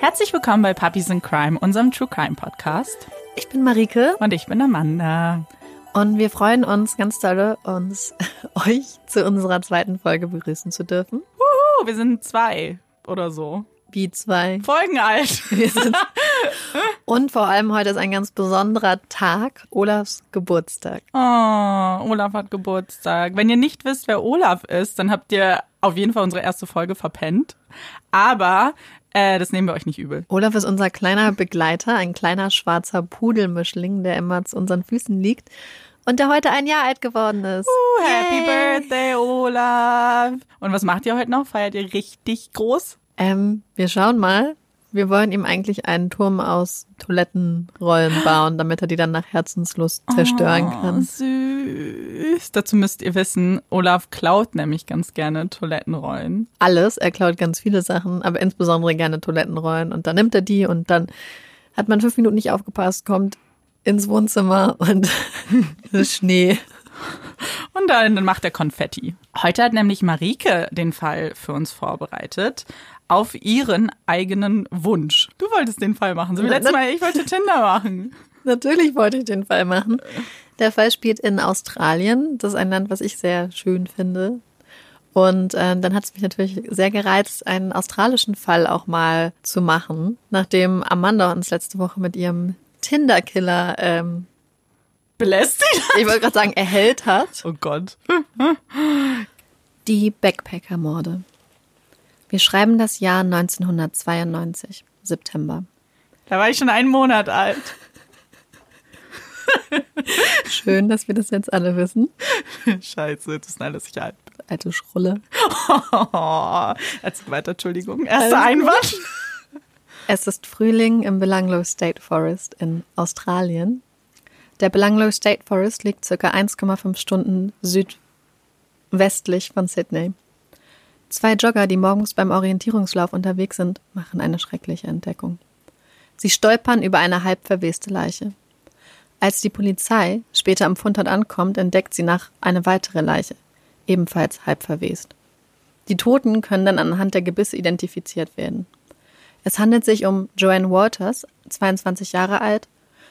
Herzlich willkommen bei Puppies in Crime, unserem True Crime Podcast. Ich bin Marike. Und ich bin Amanda. Und wir freuen uns ganz doll, uns euch zu unserer zweiten Folge begrüßen zu dürfen. Wuhu, wir sind zwei oder so. Wie zwei. Folgen alt. Und vor allem heute ist ein ganz besonderer Tag, Olafs Geburtstag. Oh, Olaf hat Geburtstag. Wenn ihr nicht wisst, wer Olaf ist, dann habt ihr auf jeden Fall unsere erste Folge verpennt. Aber äh, das nehmen wir euch nicht übel. Olaf ist unser kleiner Begleiter, ein kleiner schwarzer Pudelmischling, der immer zu unseren Füßen liegt und der heute ein Jahr alt geworden ist. Uh, happy Birthday, Olaf. Und was macht ihr heute noch? Feiert ihr richtig groß? Ähm, wir schauen mal. Wir wollen ihm eigentlich einen Turm aus Toilettenrollen bauen, damit er die dann nach Herzenslust zerstören oh, kann. Süß. Dazu müsst ihr wissen, Olaf klaut nämlich ganz gerne Toilettenrollen. Alles. Er klaut ganz viele Sachen, aber insbesondere gerne Toilettenrollen. Und dann nimmt er die und dann hat man fünf Minuten nicht aufgepasst, kommt ins Wohnzimmer und Schnee. Und dann macht er Konfetti. Heute hat nämlich Marike den Fall für uns vorbereitet. Auf ihren eigenen Wunsch. Du wolltest den Fall machen, so wie letztes Mal. Ich wollte Tinder machen. Natürlich wollte ich den Fall machen. Der Fall spielt in Australien. Das ist ein Land, was ich sehr schön finde. Und äh, dann hat es mich natürlich sehr gereizt, einen australischen Fall auch mal zu machen, nachdem Amanda uns letzte Woche mit ihrem Tinder-Killer ähm, belästigt. Ich wollte gerade sagen, erhellt hat. Oh Gott. Die Backpacker-Morde. Wir schreiben das Jahr 1992, September. Da war ich schon einen Monat alt. Schön, dass wir das jetzt alle wissen. Scheiße, jetzt ist alles ich alt Alte Schrulle. Oh, erzähl weiter, Entschuldigung. Erster Einwand. Es ist Frühling im Belanglo State Forest in Australien. Der Belanglo State Forest liegt circa 1,5 Stunden südwestlich von Sydney. Zwei Jogger, die morgens beim Orientierungslauf unterwegs sind, machen eine schreckliche Entdeckung. Sie stolpern über eine halb verweste Leiche. Als die Polizei später am Fundort ankommt, entdeckt sie nach eine weitere Leiche, ebenfalls halb verwest. Die Toten können dann anhand der Gebisse identifiziert werden. Es handelt sich um Joanne Walters, 22 Jahre alt,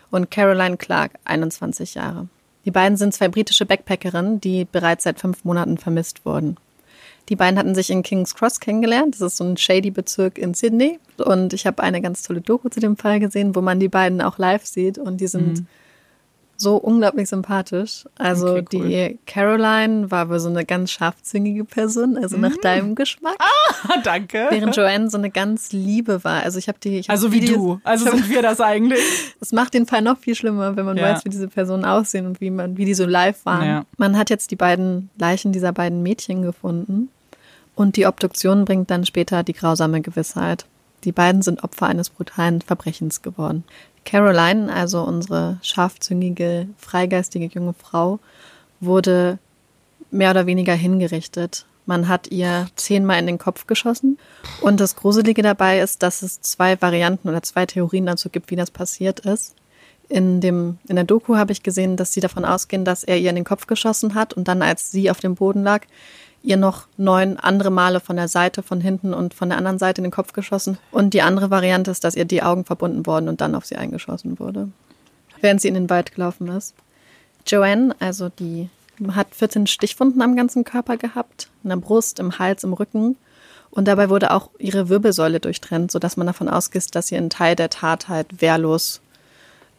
und Caroline Clark, 21 Jahre. Die beiden sind zwei britische Backpackerinnen, die bereits seit fünf Monaten vermisst wurden. Die beiden hatten sich in King's Cross kennengelernt. Das ist so ein shady Bezirk in Sydney. Und ich habe eine ganz tolle Doku zu dem Fall gesehen, wo man die beiden auch live sieht. Und die sind mhm so unglaublich sympathisch. Also okay, cool. die Caroline war wohl so eine ganz scharfzüngige Person, also nach mm. deinem Geschmack. Ah, danke. Während Joanne so eine ganz Liebe war. Also ich habe die. Ich hab also wie Videos, du. Also sind wir das eigentlich. Es macht den Fall noch viel schlimmer, wenn man ja. weiß, wie diese Personen aussehen und wie man, wie die so live waren. Ja. Man hat jetzt die beiden Leichen dieser beiden Mädchen gefunden und die Obduktion bringt dann später die grausame Gewissheit. Die beiden sind Opfer eines brutalen Verbrechens geworden. Caroline, also unsere scharfzüngige, freigeistige junge Frau, wurde mehr oder weniger hingerichtet. Man hat ihr zehnmal in den Kopf geschossen. Und das Gruselige dabei ist, dass es zwei Varianten oder zwei Theorien dazu gibt, wie das passiert ist. In, dem, in der Doku habe ich gesehen, dass sie davon ausgehen, dass er ihr in den Kopf geschossen hat und dann, als sie auf dem Boden lag, ihr noch neun andere Male von der Seite, von hinten und von der anderen Seite in den Kopf geschossen. Und die andere Variante ist, dass ihr die Augen verbunden wurden und dann auf sie eingeschossen wurde, während sie in den Wald gelaufen ist. Joanne, also die hat 14 Stichwunden am ganzen Körper gehabt, in der Brust, im Hals, im Rücken. Und dabei wurde auch ihre Wirbelsäule durchtrennt, sodass man davon ausgeht, dass sie einen Teil der Tat halt wehrlos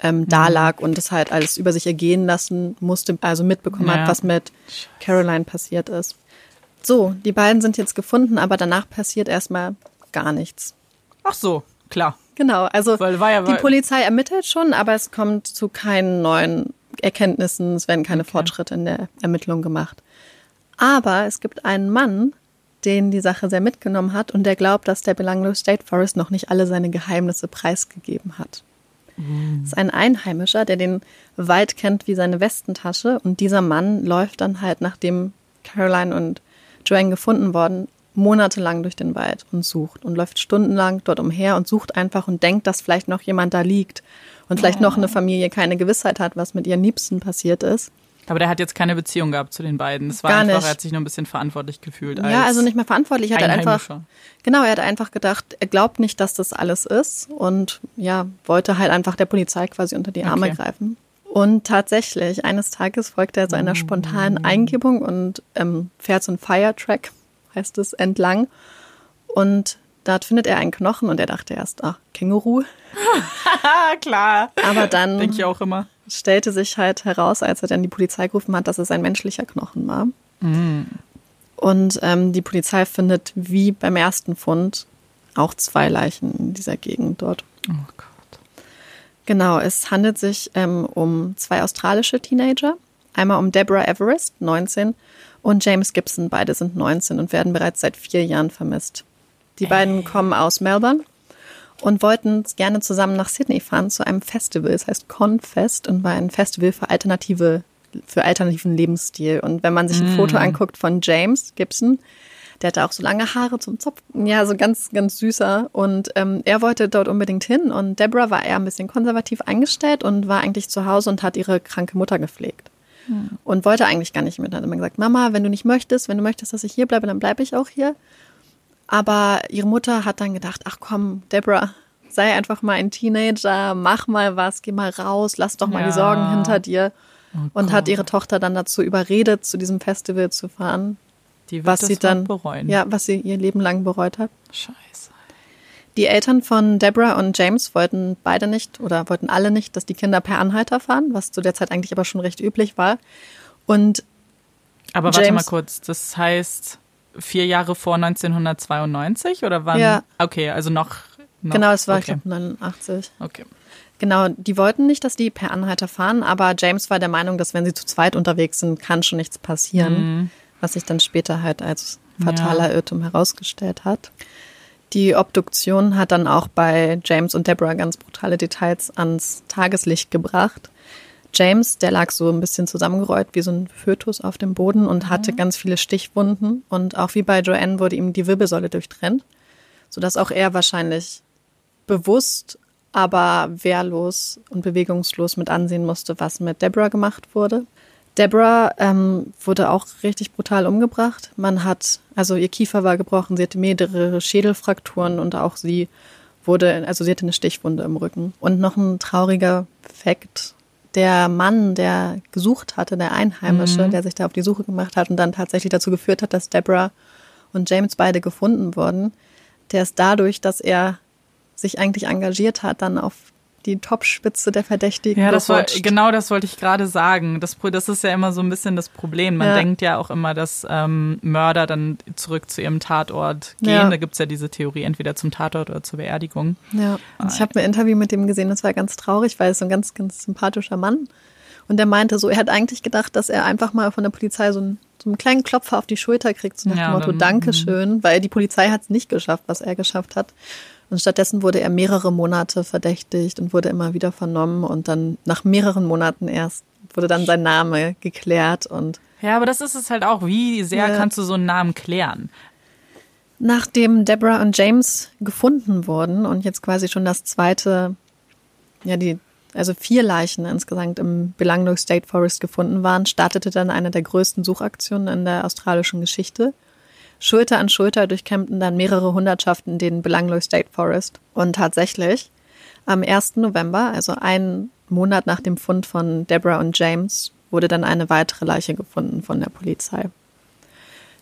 ähm, da mhm. lag und es halt alles über sich ergehen lassen musste, also mitbekommen ja. hat, was mit Caroline passiert ist. So, die beiden sind jetzt gefunden, aber danach passiert erstmal gar nichts. Ach so, klar. Genau, also ja, die Polizei ermittelt schon, aber es kommt zu keinen neuen Erkenntnissen, es werden keine okay. Fortschritte in der Ermittlung gemacht. Aber es gibt einen Mann, den die Sache sehr mitgenommen hat und der glaubt, dass der Belanglo State Forest noch nicht alle seine Geheimnisse preisgegeben hat. Mhm. Das ist ein Einheimischer, der den Wald kennt wie seine Westentasche und dieser Mann läuft dann halt, nachdem Caroline und Joanne gefunden worden, monatelang durch den Wald und sucht und läuft stundenlang dort umher und sucht einfach und denkt, dass vielleicht noch jemand da liegt und vielleicht oh. noch eine Familie keine Gewissheit hat, was mit ihren Liebsten passiert ist. Aber der hat jetzt keine Beziehung gehabt zu den beiden. Das war Gar einfach, nicht. er hat sich nur ein bisschen verantwortlich gefühlt. ja, also nicht mehr verantwortlich. Er hat einfach, genau, er hat einfach gedacht, er glaubt nicht, dass das alles ist und ja, wollte halt einfach der Polizei quasi unter die Arme Okay. greifen. Und tatsächlich, eines Tages folgt er seiner spontanen Eingebung und ähm, fährt so ein Firetrack, heißt es, entlang. Und dort findet er einen Knochen und er dachte erst, ach, Känguru. Klar. Aber dann Denke ich auch immer. stellte sich halt heraus, als er dann die Polizei gerufen hat, dass es ein menschlicher Knochen war. Und ähm, die Polizei findet wie beim ersten Fund auch zwei Leichen in dieser Gegend dort. Oh Gott. Genau, es handelt sich ähm, um zwei australische Teenager. Einmal um Deborah Everest, 19, und James Gibson, beide sind 19 und werden bereits seit vier Jahren vermisst. Die beiden kommen aus Melbourne und wollten gerne zusammen nach Sydney fahren zu einem Festival. Es heißt Confest und war ein Festival für alternative, für alternativen Lebensstil. Und wenn man sich ein Foto anguckt von James Gibson, der hatte auch so lange Haare zum Zopfen. Ja, so ganz, ganz süßer. Und ähm, er wollte dort unbedingt hin. Und Deborah war eher ein bisschen konservativ eingestellt und war eigentlich zu Hause und hat ihre kranke Mutter gepflegt. Und wollte eigentlich gar nicht mit. Hat immer gesagt, Mama, wenn du nicht möchtest, wenn du möchtest, dass ich hier bleibe, dann bleibe ich auch hier. Aber ihre Mutter hat dann gedacht, ach komm, Deborah, sei einfach mal ein Teenager, mach mal was, geh mal raus, lass doch mal Ja. die Sorgen hinter dir. und hat ihre Tochter dann dazu überredet, zu diesem Festival zu fahren, Die was sie dann bereuen. ja, was sie ihr Leben lang bereut hat. Scheiße. Die Eltern von Deborah und James wollten beide nicht oder wollten alle nicht, dass die Kinder per Anhalter fahren, was zu der Zeit eigentlich aber schon recht üblich war. Und Aber warte James- mal kurz. Das heißt vier Jahre vor 1992 oder wann? Ja. Okay, also noch. noch genau, es war, ich okay. glaube, 89. Okay. Genau, die wollten nicht, dass die per Anhalter fahren, aber James war der Meinung, dass wenn sie zu zweit unterwegs sind, kann schon nichts passieren, was sich dann später halt als fataler Ja. Irrtum herausgestellt hat. Die Obduktion hat dann auch bei James und Deborah ganz brutale Details ans Tageslicht gebracht. James, der lag so ein bisschen zusammengerollt wie so ein Fötus auf dem Boden und hatte ganz viele Stichwunden und auch wie bei Joanne wurde ihm die Wirbelsäule durchtrennt, sodass auch er wahrscheinlich bewusst, aber wehrlos und bewegungslos mit ansehen musste, was mit Deborah gemacht wurde. Deborah ähm, wurde auch richtig brutal umgebracht. Man hat, also ihr Kiefer war gebrochen, sie hatte mehrere Schädelfrakturen und auch sie wurde, also sie hatte eine Stichwunde im Rücken. Und noch ein trauriger Fakt. Der Mann, der gesucht hatte, der Einheimische, der sich da auf die Suche gemacht hat und dann tatsächlich dazu geführt hat, dass Deborah und James beide gefunden wurden, der ist dadurch, dass er sich eigentlich engagiert hat, dann auf die Topspitze der Verdächtigen Ja, das war, genau das wollte ich gerade sagen. Das, das ist ja immer so ein bisschen das Problem. Man Ja. denkt ja auch immer, dass ähm, Mörder dann zurück zu ihrem Tatort gehen. Ja. Da gibt's ja diese Theorie, entweder zum Tatort oder zur Beerdigung. Ja, und ich habe ein Interview mit dem gesehen, das war ganz traurig, weil es so ein ganz, ganz sympathischer Mann. Und der meinte so, er hat eigentlich gedacht, dass er einfach mal von der Polizei so einen, so einen kleinen Klopfer auf die Schulter kriegt, so nach Ja, dem Motto, Dankeschön, weil die Polizei hat es nicht geschafft, was er geschafft hat. Und stattdessen wurde er mehrere Monate verdächtigt und wurde immer wieder vernommen und dann nach mehreren Monaten erst wurde dann sein Name geklärt und Ja, aber das ist es halt auch. Wie sehr Ja. kannst du so einen Namen klären? Nachdem Deborah und James gefunden wurden und jetzt quasi schon das zweite, ja, die, also vier Leichen insgesamt im Belanglo State Forest gefunden waren, startete dann eine der größten Suchaktionen in der australischen Geschichte. Schulter an Schulter durchkämmten dann mehrere Hundertschaften den Belanglo State Forest. Und tatsächlich, am 1. November, also einen Monat nach dem Fund von Deborah und James, wurde dann eine weitere Leiche gefunden von der Polizei.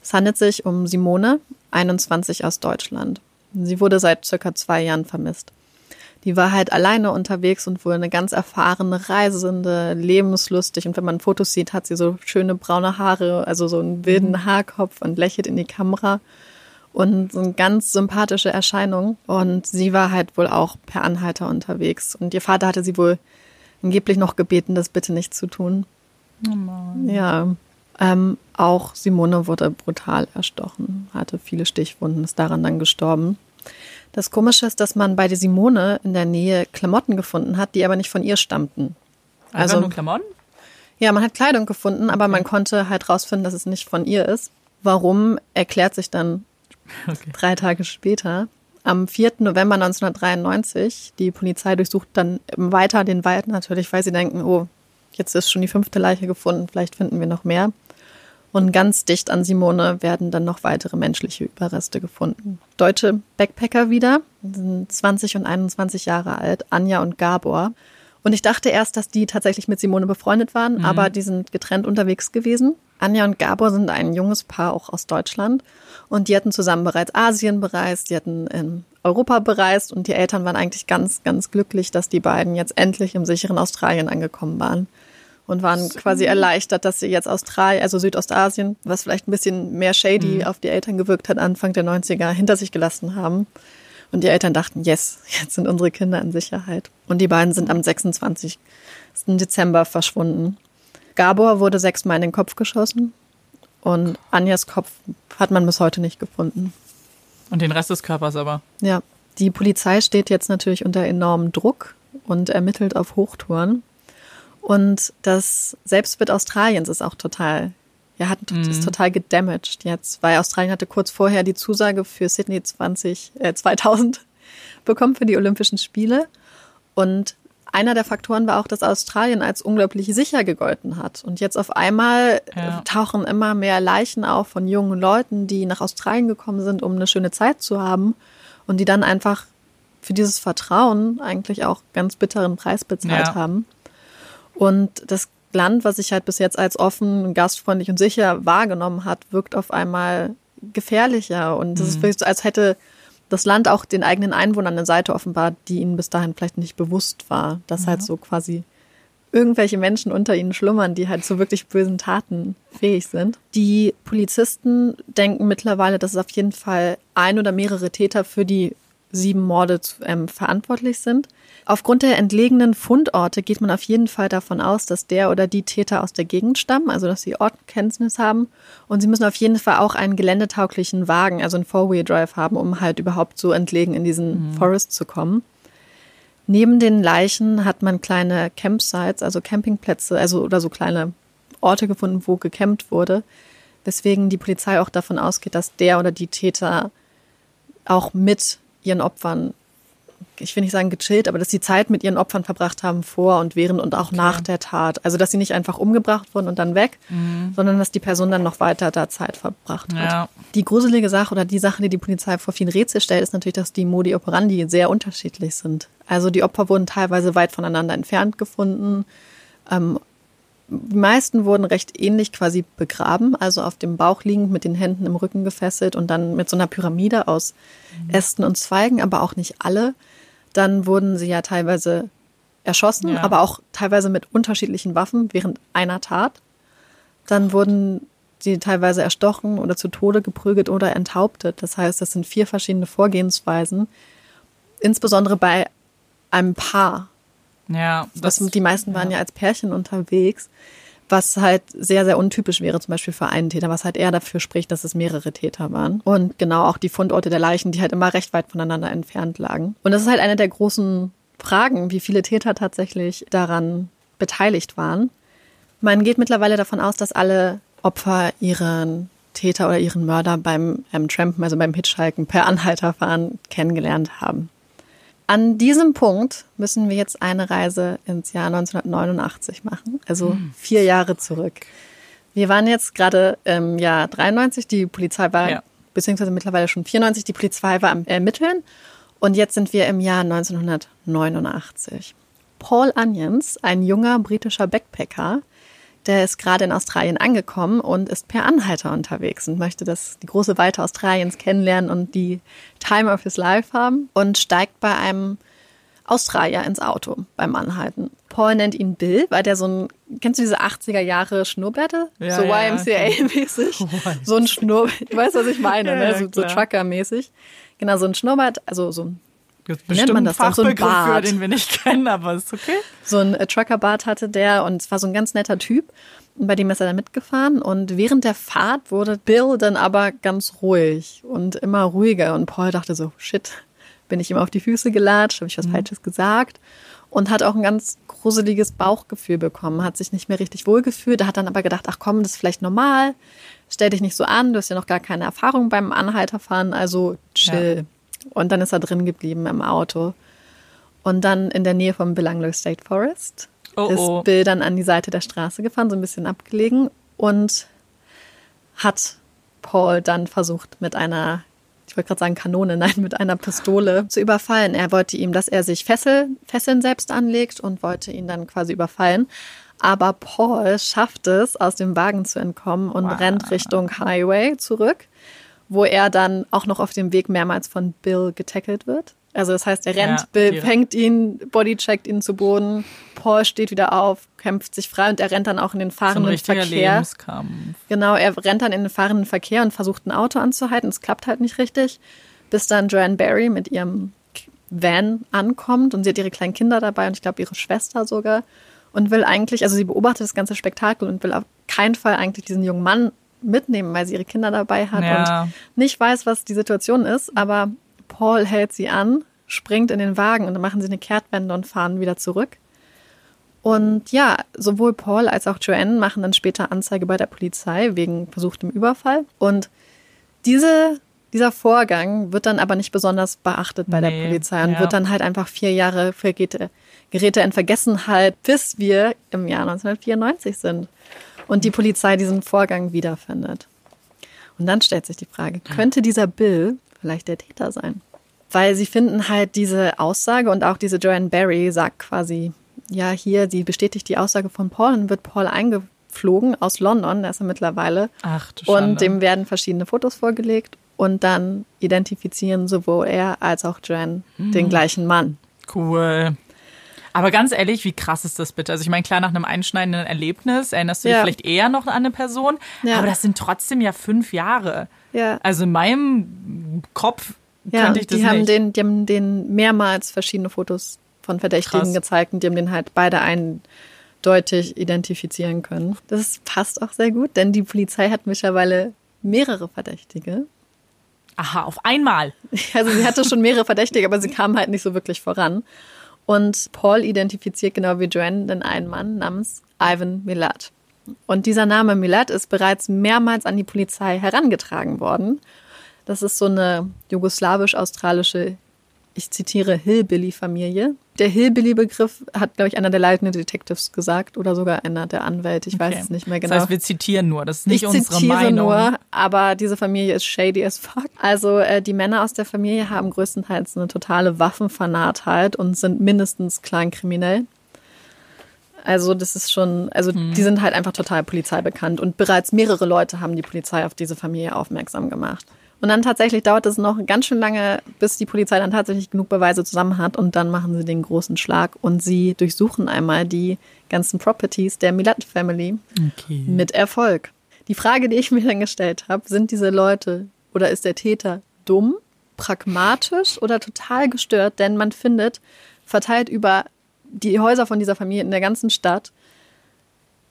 Es handelt sich um Simone, 21 aus Deutschland. Sie wurde seit circa zwei Jahren vermisst. Die war halt alleine unterwegs und wohl eine ganz erfahrene Reisende, lebenslustig. Und wenn man Fotos sieht, hat sie so schöne braune Haare, also so einen wilden Haarkopf und lächelt in die Kamera. Und so eine ganz sympathische Erscheinung. Und sie war halt wohl auch per Anhalter unterwegs. Und ihr Vater hatte sie wohl angeblich noch gebeten, das bitte nicht zu tun. Ja. Ähm, auch Simone wurde brutal erstochen, hatte viele Stichwunden, ist daran dann gestorben. Das Komische ist, dass man bei der Simone in der Nähe Klamotten gefunden hat, die aber nicht von ihr stammten. Also- nur Klamotten? Ja, man hat Kleidung gefunden, aber man konnte halt rausfinden, dass es nicht von ihr ist. Warum, erklärt sich dann Okay. drei Tage später. Am 4. November 1993, die Polizei durchsucht dann weiter den Wald natürlich, weil sie denken, oh, Jetzt ist schon die fünfte Leiche gefunden, vielleicht finden wir noch mehr. Und ganz dicht an Simone werden dann noch weitere menschliche Überreste gefunden. Deutsche Backpacker wieder, sind 20 und 21 Jahre alt, Anja und Gabor. Und ich dachte erst, dass die tatsächlich mit Simone befreundet waren, mhm. aber die sind getrennt unterwegs gewesen. Anja und Gabor sind ein junges Paar auch aus Deutschland und die hatten zusammen bereits Asien bereist, die hatten in Europa bereist und die Eltern waren eigentlich ganz, ganz glücklich, dass die beiden jetzt endlich im sicheren Australien angekommen waren und waren so. quasi erleichtert, dass sie jetzt Australien, also Südostasien, was vielleicht ein bisschen mehr shady mhm. auf die Eltern gewirkt hat, Anfang der 90er hinter sich gelassen haben. Und die Eltern dachten, yes, jetzt sind unsere Kinder in Sicherheit. Und die beiden sind am 26. Dezember verschwunden. Gabor wurde sechsmal in den Kopf geschossen und Anjas Kopf hat man bis heute nicht gefunden. Und den Rest des Körpers aber? Ja. Die Polizei steht jetzt natürlich unter enormem Druck und ermittelt auf Hochtouren. Und das Selbstbild Australiens ist auch total, ja, hat, mhm. ist total gedamaged jetzt, weil Australien hatte kurz vorher die Zusage für Sydney 20, äh, 2000 bekommen für die Olympischen Spiele. Und einer der Faktoren war auch, dass Australien als unglaublich sicher gegolten hat. Und jetzt auf einmal ja. tauchen immer mehr Leichen auf von jungen Leuten, die nach Australien gekommen sind, um eine schöne Zeit zu haben und die dann einfach für dieses Vertrauen eigentlich auch ganz bitteren Preis bezahlt ja. haben. Und das Land, was sich halt bis jetzt als offen, gastfreundlich und sicher wahrgenommen hat, wirkt auf einmal gefährlicher. Und es mhm. ist wirklich so, als hätte das Land auch den eigenen Einwohnern eine Seite offenbart, die ihnen bis dahin vielleicht nicht bewusst war, dass halt ja. halt so quasi irgendwelche Menschen unter ihnen schlummern, die halt zu wirklich bösen Taten fähig sind. Die Polizisten denken mittlerweile, dass es auf jeden Fall ein oder mehrere Täter für die sieben Morde ähm, verantwortlich sind. Aufgrund der entlegenen Fundorte geht man auf jeden Fall davon aus, dass der oder die Täter aus der Gegend stammen, also dass sie Ortkenntnis haben. Und sie müssen auf jeden Fall auch einen geländetauglichen Wagen, also einen Four-Wheel-Drive haben, um halt überhaupt so entlegen in diesen mhm. Forest zu kommen. Neben den Leichen hat man kleine Campsites, also Campingplätze, also oder so kleine Orte gefunden, wo gecampt wurde, weswegen die Polizei auch davon ausgeht, dass der oder die Täter auch mit ihren Opfern ich will nicht sagen gechillt, aber dass sie Zeit mit ihren Opfern verbracht haben vor und während und auch okay. nach der Tat. Also dass sie nicht einfach umgebracht wurden und dann weg, mhm. sondern dass die Person dann noch weiter da Zeit verbracht hat. Ja. Die gruselige Sache oder die Sache, die die Polizei vor vielen Rätsel stellt, ist natürlich, dass die Modi operandi sehr unterschiedlich sind. Also die Opfer wurden teilweise weit voneinander entfernt gefunden. Ähm, die meisten wurden recht ähnlich quasi begraben, also auf dem Bauch liegend, mit den Händen im Rücken gefesselt und dann mit so einer Pyramide aus mhm. Ästen und Zweigen, aber auch nicht alle. Dann wurden sie ja teilweise erschossen, ja. aber auch teilweise mit unterschiedlichen Waffen während einer Tat. Dann wurden sie teilweise erstochen oder zu Tode geprügelt oder enthauptet. Das heißt, das sind vier verschiedene Vorgehensweisen. Insbesondere bei einem Paar. Ja. Das, das die meisten waren ja. ja als Pärchen unterwegs was halt sehr, sehr untypisch wäre, zum Beispiel für einen Täter, was halt eher dafür spricht, dass es mehrere Täter waren. Und genau auch die Fundorte der Leichen, die halt immer recht weit voneinander entfernt lagen. Und das ist halt eine der großen Fragen, wie viele Täter tatsächlich daran beteiligt waren. Man geht mittlerweile davon aus, dass alle Opfer ihren Täter oder ihren Mörder beim ähm, Trampen, also beim Hitchhiken, per Anhalterfahren kennengelernt haben. An diesem Punkt müssen wir jetzt eine Reise ins Jahr 1989 machen, also hm. vier Jahre zurück. Wir waren jetzt gerade im Jahr 93, die Polizei war, ja. beziehungsweise mittlerweile schon 94, die Polizei war am Ermitteln und jetzt sind wir im Jahr 1989. Paul Onions, ein junger britischer Backpacker, der ist gerade in Australien angekommen und ist per Anhalter unterwegs und möchte das, die große Weite Australiens kennenlernen und die Time of his Life haben und steigt bei einem Australier ins Auto beim Anhalten. Paul nennt ihn Bill, weil der so ein, kennst du diese 80er Jahre Schnurrbärte? Ja, so ja, YMCA-mäßig. so ein Schnurrbart, du weißt, was ich meine, ne? so, so Trucker-mäßig. Genau, so ein Schnurrbart, also so ein Gibt bestimmt man das so ein Bart. den wir nicht kennen, aber ist okay. So ein äh, Trucker-Bart hatte der und es war so ein ganz netter Typ. Und bei dem ist er dann mitgefahren und während der Fahrt wurde Bill dann aber ganz ruhig und immer ruhiger und Paul dachte so, shit, bin ich ihm auf die Füße gelatscht, habe ich was mhm. Falsches gesagt und hat auch ein ganz gruseliges Bauchgefühl bekommen, hat sich nicht mehr richtig wohlgefühlt, hat dann aber gedacht, ach komm, das ist vielleicht normal, stell dich nicht so an, du hast ja noch gar keine Erfahrung beim Anhalterfahren, also chill. Ja. Und dann ist er drin geblieben im Auto. Und dann in der Nähe vom Belanglo State Forest oh, oh. ist Bill dann an die Seite der Straße gefahren, so ein bisschen abgelegen und hat Paul dann versucht mit einer, ich wollte gerade sagen Kanone, nein, mit einer Pistole zu überfallen. Er wollte ihm, dass er sich Fessel, Fesseln selbst anlegt und wollte ihn dann quasi überfallen. Aber Paul schafft es, aus dem Wagen zu entkommen und wow. rennt Richtung Highway zurück, wo er dann auch noch auf dem Weg mehrmals von Bill getackelt wird. Also das heißt, er rennt, ja, Bill fängt ihn, bodycheckt ihn zu Boden, Paul steht wieder auf, kämpft sich frei und er rennt dann auch in den fahrenden so Verkehr. Lebenskampf. Genau, er rennt dann in den fahrenden Verkehr und versucht ein Auto anzuhalten. Es klappt halt nicht richtig, bis dann Joanne Barry mit ihrem Van ankommt und sie hat ihre kleinen Kinder dabei und ich glaube ihre Schwester sogar und will eigentlich, also sie beobachtet das ganze Spektakel und will auf keinen Fall eigentlich diesen jungen Mann mitnehmen, weil sie ihre Kinder dabei hat ja. und nicht weiß, was die Situation ist. Aber Paul hält sie an, springt in den Wagen und dann machen sie eine Kehrtwende und fahren wieder zurück. Und ja, sowohl Paul als auch Joanne machen dann später Anzeige bei der Polizei wegen versuchtem Überfall. Und diese, dieser Vorgang wird dann aber nicht besonders beachtet bei nee, der Polizei und ja. wird dann halt einfach vier Jahre vergeht gerät er in Vergessenheit, bis wir im Jahr 1994 sind und die Polizei diesen Vorgang wiederfindet. Und dann stellt sich die Frage, könnte dieser Bill vielleicht der Täter sein? Weil sie finden halt diese Aussage und auch diese Joanne Barry sagt quasi, ja, hier, sie bestätigt die Aussage von Paul und wird Paul eingeflogen aus London, da ist er mittlerweile. Ach, du Schande. Und dem werden verschiedene Fotos vorgelegt und dann identifizieren sowohl er als auch Joanne hm. den gleichen Mann. Cool. Aber ganz ehrlich, wie krass ist das bitte? Also ich meine, klar, nach einem einschneidenden Erlebnis erinnerst du dich vielleicht eher noch an eine Person, ja. aber das sind trotzdem ja fünf Jahre. Ja. Also in meinem Kopf ja, könnte ich das die nicht. Haben den, die haben den mehrmals verschiedene Fotos von Verdächtigen krass. gezeigt und die haben den halt beide eindeutig identifizieren können. Das passt auch sehr gut, denn die Polizei hat mittlerweile mehrere Verdächtige. Aha, auf einmal. Also sie hatte schon mehrere Verdächtige, aber sie kamen halt nicht so wirklich voran. Und Paul identifiziert genau wie Joanne den einen Mann namens Ivan Milat. Und dieser Name Milat ist bereits mehrmals an die Polizei herangetragen worden. Das ist so eine jugoslawisch-australische ich zitiere Hillbilly-Familie. Der Hillbilly-Begriff hat, glaube ich, einer der leitenden Detectives gesagt oder sogar einer der Anwälte. Ich okay. weiß es nicht mehr genau. Das heißt, wir zitieren nur, das ist nicht ich unsere zitiere Meinung. nur, aber diese Familie ist shady as fuck. Also äh, die Männer aus der Familie haben größtenteils eine totale Waffenfanatheit und sind mindestens kleinkriminell. Also das ist schon, also hm. die sind halt einfach total polizeibekannt und bereits mehrere Leute haben die Polizei auf diese Familie aufmerksam gemacht. Und dann tatsächlich dauert es noch ganz schön lange, bis die Polizei dann tatsächlich genug Beweise zusammen hat und dann machen sie den großen Schlag und sie durchsuchen einmal die ganzen Properties der Milat Family okay. mit Erfolg. Die Frage, die ich mir dann gestellt habe, sind diese Leute oder ist der Täter dumm, pragmatisch oder total gestört? Denn man findet verteilt über die Häuser von dieser Familie in der ganzen Stadt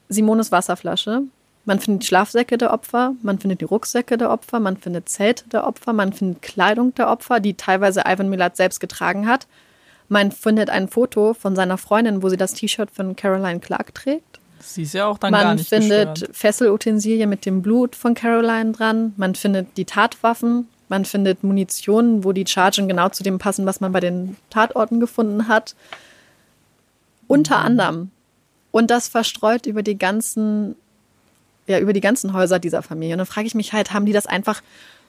Simones Wasserflasche, man findet Schlafsäcke der Opfer, man findet die Rucksäcke der Opfer, man findet Zelte der Opfer, man findet Kleidung der Opfer, die teilweise Ivan Milat selbst getragen hat. Man findet ein Foto von seiner Freundin, wo sie das T-Shirt von Caroline Clark trägt. Sie ist ja auch dann man gar nicht Man findet gestört. Fesselutensilien mit dem Blut von Caroline dran. Man findet die Tatwaffen. Man findet Munition, wo die Chargen genau zu dem passen, was man bei den Tatorten gefunden hat. Unter mhm. anderem. Und das verstreut über die ganzen ja, über die ganzen Häuser dieser Familie. Und dann frage ich mich halt, haben die das einfach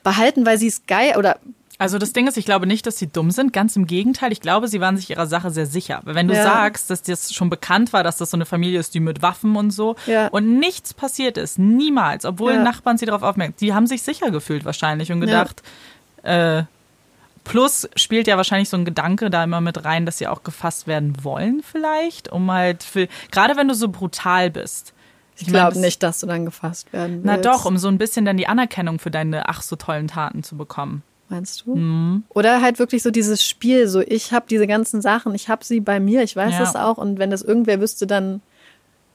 behalten, weil sie es geil oder also das Ding ist, ich glaube nicht, dass sie dumm sind. Ganz im Gegenteil. Ich glaube, sie waren sich ihrer Sache sehr sicher. Wenn du ja. sagst, dass das schon bekannt war, dass das so eine Familie ist, die mit Waffen und so ja. und nichts passiert ist, niemals, obwohl ja. Nachbarn sie darauf aufmerken, die haben sich sicher gefühlt wahrscheinlich und gedacht, äh, plus spielt ja wahrscheinlich so ein Gedanke da immer mit rein, dass sie auch gefasst werden wollen vielleicht, um halt für, gerade wenn du so brutal bist, ich glaube nicht, dass du dann gefasst werden willst. Na doch, um so ein bisschen dann die Anerkennung für deine ach so tollen Taten zu bekommen. Meinst du? Mhm. Oder halt wirklich so dieses Spiel, so ich habe diese ganzen Sachen, ich habe sie bei mir, ich weiß ja. es auch und wenn das irgendwer wüsste, dann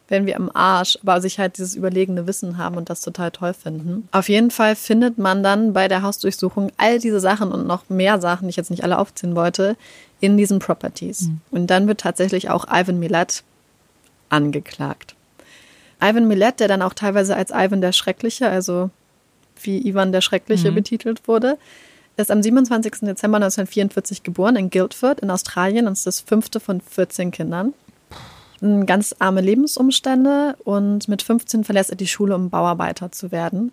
wären wir am Arsch, aber sich halt dieses überlegene Wissen haben und das total toll finden. Auf jeden Fall findet man dann bei der Hausdurchsuchung all diese Sachen und noch mehr Sachen, die ich jetzt nicht alle aufziehen wollte, in diesen Properties. Mhm. Und dann wird tatsächlich auch Ivan Milat angeklagt. Ivan Millet, der dann auch teilweise als Ivan der Schreckliche, also wie Ivan der Schreckliche mhm. betitelt wurde, ist am 27. Dezember 1944 geboren in Guildford in Australien und ist das fünfte von 14 Kindern. ganz arme Lebensumstände und mit 15 verlässt er die Schule, um Bauarbeiter zu werden.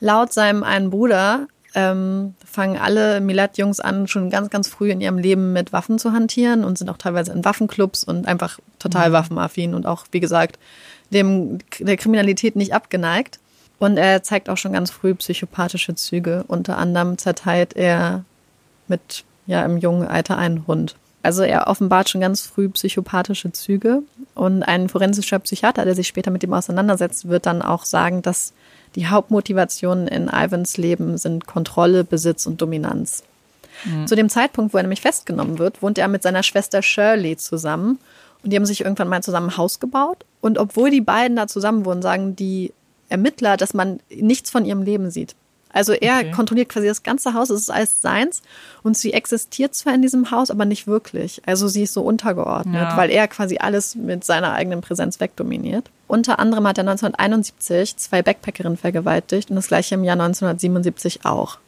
Laut seinem einen Bruder ähm, fangen alle Milat-Jungs an, schon ganz, ganz früh in ihrem Leben mit Waffen zu hantieren und sind auch teilweise in Waffenclubs und einfach total mhm. waffenaffin und auch, wie gesagt, dem, der Kriminalität nicht abgeneigt. Und er zeigt auch schon ganz früh psychopathische Züge. Unter anderem zerteilt er mit ja im jungen Alter einen Hund. Also er offenbart schon ganz früh psychopathische Züge und ein forensischer Psychiater, der sich später mit ihm auseinandersetzt, wird dann auch sagen, dass die Hauptmotivationen in Ivans Leben sind Kontrolle, Besitz und Dominanz. Mhm. Zu dem Zeitpunkt, wo er nämlich festgenommen wird, wohnt er mit seiner Schwester Shirley zusammen und die haben sich irgendwann mal zusammen ein Haus gebaut und obwohl die beiden da zusammen wohnen, sagen die Ermittler, dass man nichts von ihrem Leben sieht. Also er okay. kontrolliert quasi das ganze Haus, es ist alles seins und sie existiert zwar in diesem Haus, aber nicht wirklich. Also sie ist so untergeordnet, ja. weil er quasi alles mit seiner eigenen Präsenz wegdominiert. Unter anderem hat er 1971 zwei Backpackerinnen vergewaltigt und das gleiche im Jahr 1977 auch.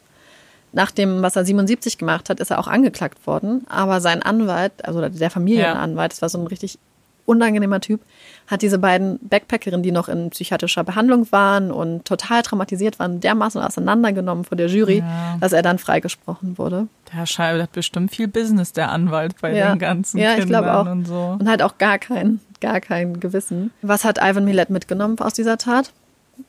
Nach dem, was er 77 gemacht hat, ist er auch angeklagt worden, aber sein Anwalt, also der Familienanwalt, das war so ein richtig unangenehmer Typ, hat diese beiden Backpackerinnen, die noch in psychiatrischer Behandlung waren und total traumatisiert waren, dermaßen auseinandergenommen vor der Jury, ja. dass er dann freigesprochen wurde. Der Scheibe hat bestimmt viel Business, der Anwalt bei ja. den ganzen ja, Kindern ich auch. und so. Und halt auch gar kein, gar kein Gewissen. Was hat Ivan Millet mitgenommen aus dieser Tat?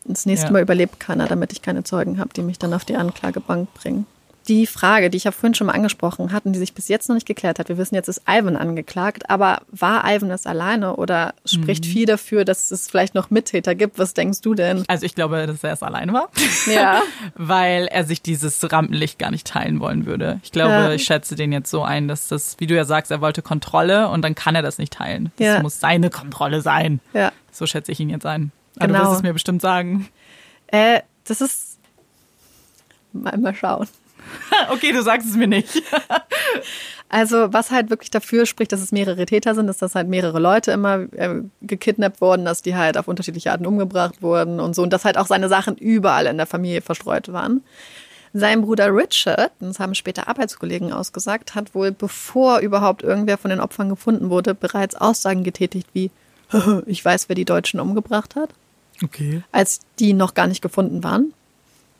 Das nächste ja. Mal überlebt keiner, damit ich keine Zeugen habe, die mich dann auf die Anklagebank bringen die Frage, die ich ja vorhin schon mal angesprochen hatte, die sich bis jetzt noch nicht geklärt hat. Wir wissen jetzt, ist Ivan angeklagt, aber war Ivan es alleine oder spricht mhm. viel dafür, dass es vielleicht noch Mittäter gibt? Was denkst du denn? Also ich glaube, dass er es alleine war. Ja. Weil er sich dieses Rampenlicht gar nicht teilen wollen würde. Ich glaube, ja. ich schätze den jetzt so ein, dass das, wie du ja sagst, er wollte Kontrolle und dann kann er das nicht teilen. Das ja. muss seine Kontrolle sein. Ja. So schätze ich ihn jetzt ein. Aber genau. du wirst es mir bestimmt sagen. Äh, das ist mal, mal schauen. okay, du sagst es mir nicht. Also, was halt wirklich dafür spricht, dass es mehrere Täter sind, ist, dass halt mehrere Leute immer äh, gekidnappt wurden, dass die halt auf unterschiedliche Arten umgebracht wurden und so. Und dass halt auch seine Sachen überall in der Familie verstreut waren. Sein Bruder Richard, das haben später Arbeitskollegen ausgesagt, hat wohl, bevor überhaupt irgendwer von den Opfern gefunden wurde, bereits Aussagen getätigt wie, ich weiß, wer die Deutschen umgebracht hat. Okay. Als die noch gar nicht gefunden waren.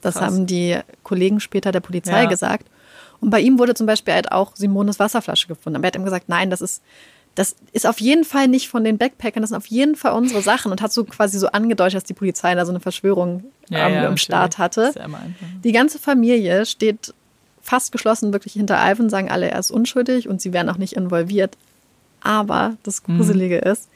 Das Krass. haben die Kollegen später der Polizei ja. gesagt. Und bei ihm wurde zum Beispiel halt auch Simones Wasserflasche gefunden. Aber er hat ihm gesagt, nein, das ist, das ist auf jeden Fall nicht von den Backpackern, das sind auf jeden Fall unsere Sachen und hat so quasi so angedeutet, dass die Polizei da so eine Verschwörung ja, ähm, ja, im Start hatte. Die ganze Familie steht fast geschlossen wirklich hinter Ivan, sagen alle, er ist unschuldig und sie wären auch nicht involviert. Aber das mhm. Gruselige mhm. ist,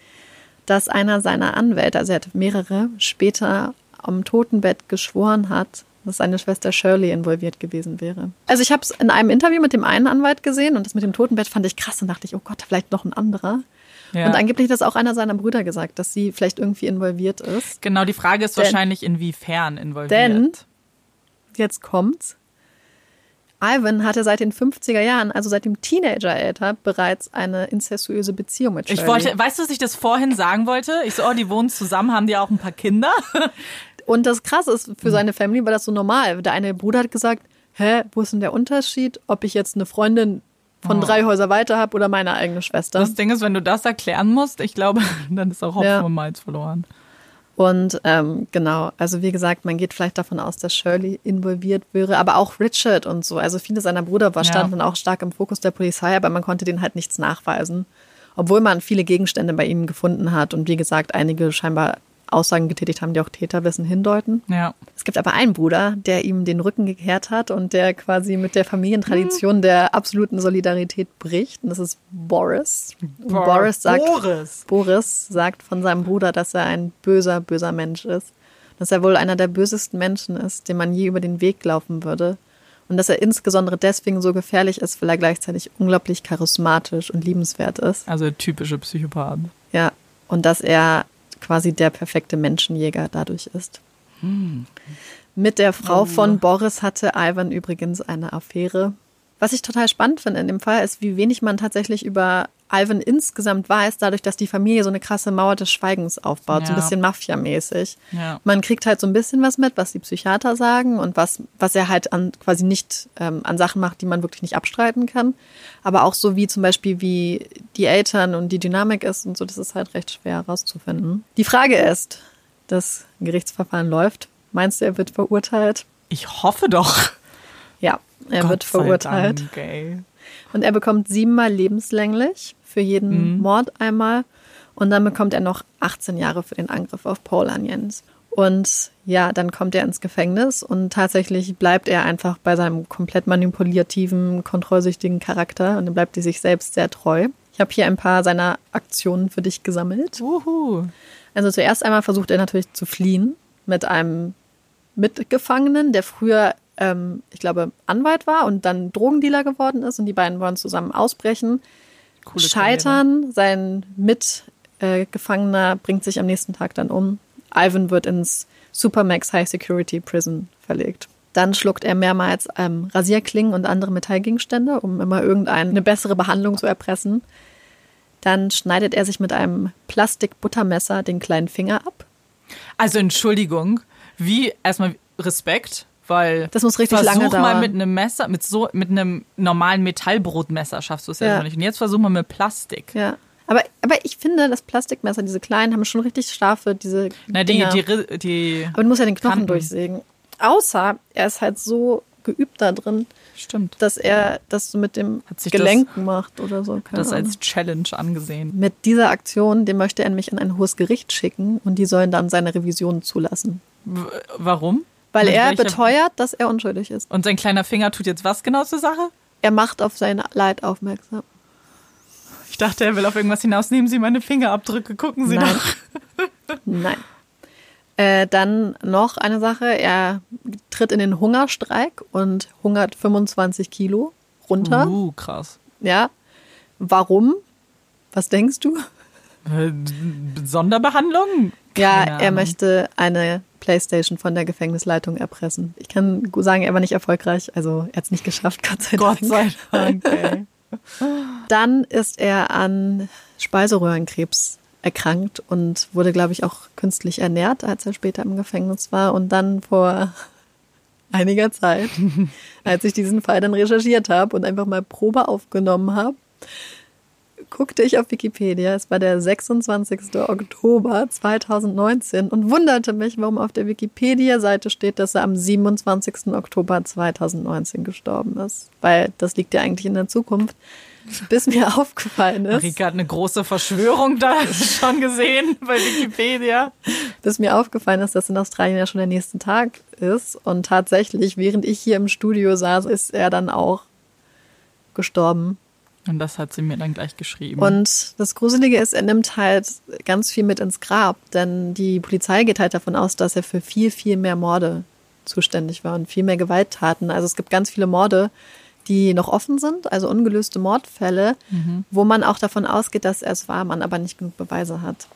dass einer seiner Anwälte, also er hat mehrere, später am Totenbett geschworen hat, dass seine Schwester Shirley involviert gewesen wäre. Also ich habe es in einem Interview mit dem einen Anwalt gesehen und das mit dem Totenbett fand ich krass und dachte ich, oh Gott, vielleicht noch ein anderer. Ja. Und angeblich hat das auch einer seiner Brüder gesagt, dass sie vielleicht irgendwie involviert ist. Genau, die Frage ist denn, wahrscheinlich, inwiefern involviert. Denn, jetzt kommt's, Ivan hatte seit den 50er Jahren, also seit dem Teenageralter, bereits eine incestuöse Beziehung mit Shirley. Ich wollte, weißt du, was ich das vorhin sagen wollte? Ich so, oh, die wohnen zusammen, haben die auch ein paar Kinder? Und das Krasse ist, für hm. seine Family war das so normal. Der eine Bruder hat gesagt, hä, wo ist denn der Unterschied, ob ich jetzt eine Freundin von oh. drei Häuser weiter habe oder meine eigene Schwester? Das Ding ist, wenn du das erklären musst, ich glaube, dann ist auch Hopfen ja. und Malz verloren. Und ähm, genau, also wie gesagt, man geht vielleicht davon aus, dass Shirley involviert wäre, aber auch Richard und so. Also viele seiner Brüder war, standen ja. auch stark im Fokus der Polizei, aber man konnte denen halt nichts nachweisen. Obwohl man viele Gegenstände bei ihnen gefunden hat und wie gesagt, einige scheinbar Aussagen getätigt haben, die auch Täterwissen hindeuten. Ja. Es gibt aber einen Bruder, der ihm den Rücken gekehrt hat und der quasi mit der Familientradition der absoluten Solidarität bricht. Und das ist Boris. Und Boris sagt, Boris. Boris sagt von seinem Bruder, dass er ein böser, böser Mensch ist. Dass er wohl einer der bösesten Menschen ist, dem man je über den Weg laufen würde. Und dass er insbesondere deswegen so gefährlich ist, weil er gleichzeitig unglaublich charismatisch und liebenswert ist. Also typische Psychopath. Ja. Und dass er quasi der perfekte Menschenjäger dadurch ist. Hm. Mit der Frau oh. von Boris hatte Ivan übrigens eine Affäre. Was ich total spannend finde in dem Fall ist, wie wenig man tatsächlich über Ivan insgesamt weiß, dadurch, dass die Familie so eine krasse Mauer des Schweigens aufbaut, ja. so ein bisschen Mafia-mäßig. Ja. Man kriegt halt so ein bisschen was mit, was die Psychiater sagen und was, was er halt an, quasi nicht ähm, an Sachen macht, die man wirklich nicht abstreiten kann. Aber auch so wie zum Beispiel, wie die Eltern und die Dynamik ist und so, das ist halt recht schwer herauszufinden. Die Frage ist, das Gerichtsverfahren läuft. Meinst du, er wird verurteilt? Ich hoffe doch. Ja, er Gott wird verurteilt. Dank. Und er bekommt siebenmal lebenslänglich für jeden mhm. Mord einmal. Und dann bekommt er noch 18 Jahre für den Angriff auf Paul Onions. Und ja, dann kommt er ins Gefängnis und tatsächlich bleibt er einfach bei seinem komplett manipulativen, kontrollsüchtigen Charakter und er bleibt sich selbst sehr treu. Ich habe hier ein paar seiner Aktionen für dich gesammelt. Uhu. Also zuerst einmal versucht er natürlich zu fliehen mit einem Mitgefangenen, der früher ähm, ich glaube, Anwalt war und dann Drogendealer geworden ist und die beiden wollen zusammen ausbrechen. Coole Scheitern, Karriere. sein Mitgefangener bringt sich am nächsten Tag dann um. Ivan wird ins Supermax High Security Prison verlegt. Dann schluckt er mehrmals ähm, Rasierklingen und andere Metallgegenstände, um immer irgendeine bessere Behandlung zu erpressen. Dann schneidet er sich mit einem Plastikbuttermesser den kleinen Finger ab. Also Entschuldigung, wie erstmal Respekt, weil das muss richtig lange dauern. mal mit einem Messer, mit so mit einem normalen Metallbrotmesser schaffst du es ja, ja nicht. Und jetzt versuch mal mit Plastik. Ja. Aber, aber ich finde, das Plastikmesser, diese kleinen, haben schon richtig scharfe, diese. Na, die, die, die, Aber du musst ja den Knochen Kanten. durchsägen. Außer er ist halt so geübt da drin. Stimmt. Dass er das so mit dem Gelenken macht oder so. Keine das als Challenge angesehen. Mit dieser Aktion, den möchte er nämlich in ein hohes Gericht schicken und die sollen dann seine Revision zulassen. W warum? Weil Mit er beteuert, dass er unschuldig ist. Und sein kleiner Finger tut jetzt was genau zur Sache? Er macht auf sein Leid aufmerksam. Ich dachte, er will auf irgendwas hinaus. Nehmen Sie meine Fingerabdrücke, gucken Sie Nein. doch. Nein. Äh, dann noch eine Sache. Er tritt in den Hungerstreik und hungert 25 Kilo runter. Uh, krass. Ja. Warum? Was denkst du? Äh, Sonderbehandlung? Keine ja, er Ahnung. möchte eine Playstation von der Gefängnisleitung erpressen. Ich kann sagen, er war nicht erfolgreich, also er hat es nicht geschafft, Gott sei Gott Dank. Sei Dank okay. Dann ist er an Speiseröhrenkrebs erkrankt und wurde, glaube ich, auch künstlich ernährt, als er später im Gefängnis war. Und dann vor einiger Zeit, als ich diesen Fall dann recherchiert habe und einfach mal Probe aufgenommen habe, guckte ich auf Wikipedia. Es war der 26. Oktober 2019 und wunderte mich, warum auf der Wikipedia-Seite steht, dass er am 27. Oktober 2019 gestorben ist. Weil das liegt ja eigentlich in der Zukunft. Bis mir aufgefallen ist. Marika hat eine große Verschwörung da schon gesehen bei Wikipedia. Bis mir aufgefallen ist, dass in Australien ja schon der nächste Tag ist. Und tatsächlich, während ich hier im Studio saß, ist er dann auch gestorben. Und das hat sie mir dann gleich geschrieben. Und das Gruselige ist, er nimmt halt ganz viel mit ins Grab, denn die Polizei geht halt davon aus, dass er für viel, viel mehr Morde zuständig war und viel mehr Gewalttaten. Also es gibt ganz viele Morde, die noch offen sind, also ungelöste Mordfälle, mhm. wo man auch davon ausgeht, dass er es war, man aber nicht genug Beweise hat.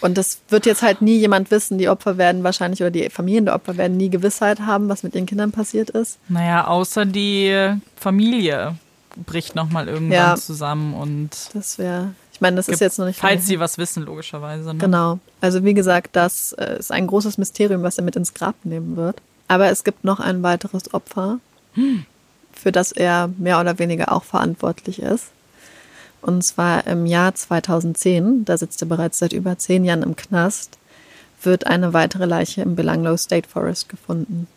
Und das wird jetzt halt nie jemand wissen. Die Opfer werden wahrscheinlich, oder die Familien der Opfer werden nie Gewissheit haben, was mit ihren Kindern passiert ist. Naja, außer die Familie bricht nochmal irgendwann ja, zusammen und. Das wäre. Ich meine, das ist jetzt noch nicht. Falls sie was wissen, logischerweise. Ne? Genau. Also wie gesagt, das äh, ist ein großes Mysterium, was er mit ins Grab nehmen wird. Aber es gibt noch ein weiteres Opfer, hm. für das er mehr oder weniger auch verantwortlich ist. Und zwar im Jahr 2010, da sitzt er bereits seit über zehn Jahren im Knast, wird eine weitere Leiche im Belanglo State Forest gefunden.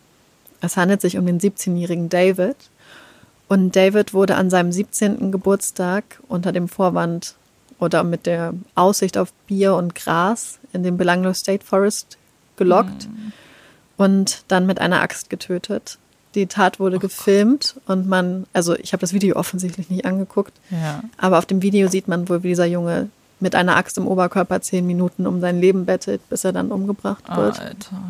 Es handelt sich um den 17-jährigen David, und David wurde an seinem 17. Geburtstag unter dem Vorwand oder mit der Aussicht auf Bier und Gras in den Belanglo State Forest gelockt mhm. und dann mit einer Axt getötet. Die Tat wurde oh gefilmt Gott. und man, also ich habe das Video offensichtlich nicht angeguckt, ja. aber auf dem Video sieht man wohl, wie dieser Junge mit einer Axt im Oberkörper zehn Minuten um sein Leben bettelt, bis er dann umgebracht wird. Alter.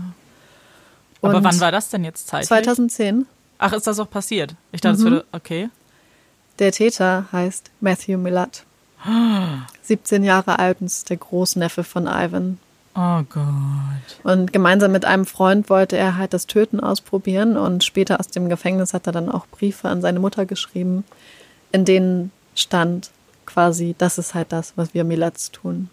Aber und wann war das denn jetzt zeitlich? 2010. Ach, ist das auch passiert? Ich dachte, mhm. es würde. Okay. Der Täter heißt Matthew Millard. 17 Jahre alt und ist der Großneffe von Ivan. Oh Gott. Und gemeinsam mit einem Freund wollte er halt das Töten ausprobieren und später aus dem Gefängnis hat er dann auch Briefe an seine Mutter geschrieben, in denen stand quasi, das ist halt das, was wir Milats tun.